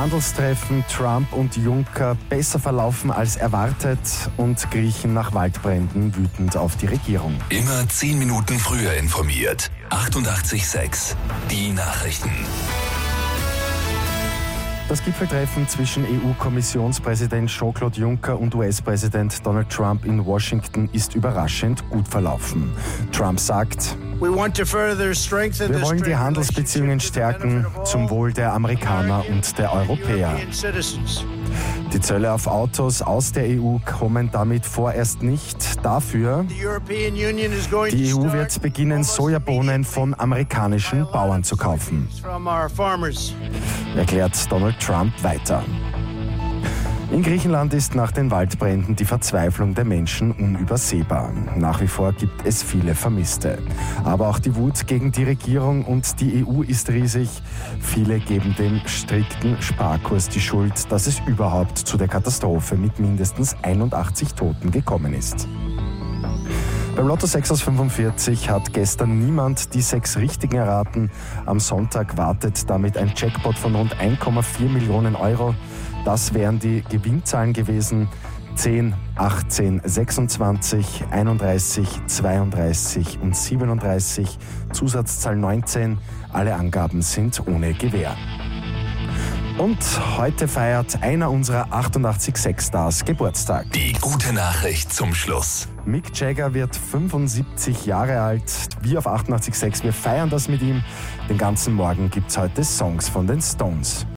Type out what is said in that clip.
Handelstreffen Trump und Juncker besser verlaufen als erwartet und Griechen nach Waldbränden wütend auf die Regierung. Immer zehn Minuten früher informiert. 88,6. Die Nachrichten. Das Gipfeltreffen zwischen EU-Kommissionspräsident Jean-Claude Juncker und US-Präsident Donald Trump in Washington ist überraschend gut verlaufen. Trump sagt, wir wollen die Handelsbeziehungen stärken zum Wohl der Amerikaner und der Europäer. Die Zölle auf Autos aus der EU kommen damit vorerst nicht. Dafür, die EU wird beginnen, Sojabohnen von amerikanischen Bauern zu kaufen, erklärt Donald Trump weiter. In Griechenland ist nach den Waldbränden die Verzweiflung der Menschen unübersehbar. Nach wie vor gibt es viele Vermisste. Aber auch die Wut gegen die Regierung und die EU ist riesig. Viele geben dem strikten Sparkurs die Schuld, dass es überhaupt zu der Katastrophe mit mindestens 81 Toten gekommen ist. Beim Lotto 6 aus 45 hat gestern niemand die sechs richtigen erraten. Am Sonntag wartet damit ein Jackpot von rund 1,4 Millionen Euro. Das wären die Gewinnzahlen gewesen. 10, 18, 26, 31, 32 und 37, Zusatzzahl 19. Alle Angaben sind ohne Gewähr. Und heute feiert einer unserer 88 Sex-Stars Geburtstag. Die gute Nachricht zum Schluss. Mick Jagger wird 75 Jahre alt. Wir auf 88.6, wir feiern das mit ihm. Den ganzen Morgen gibt es heute Songs von den Stones.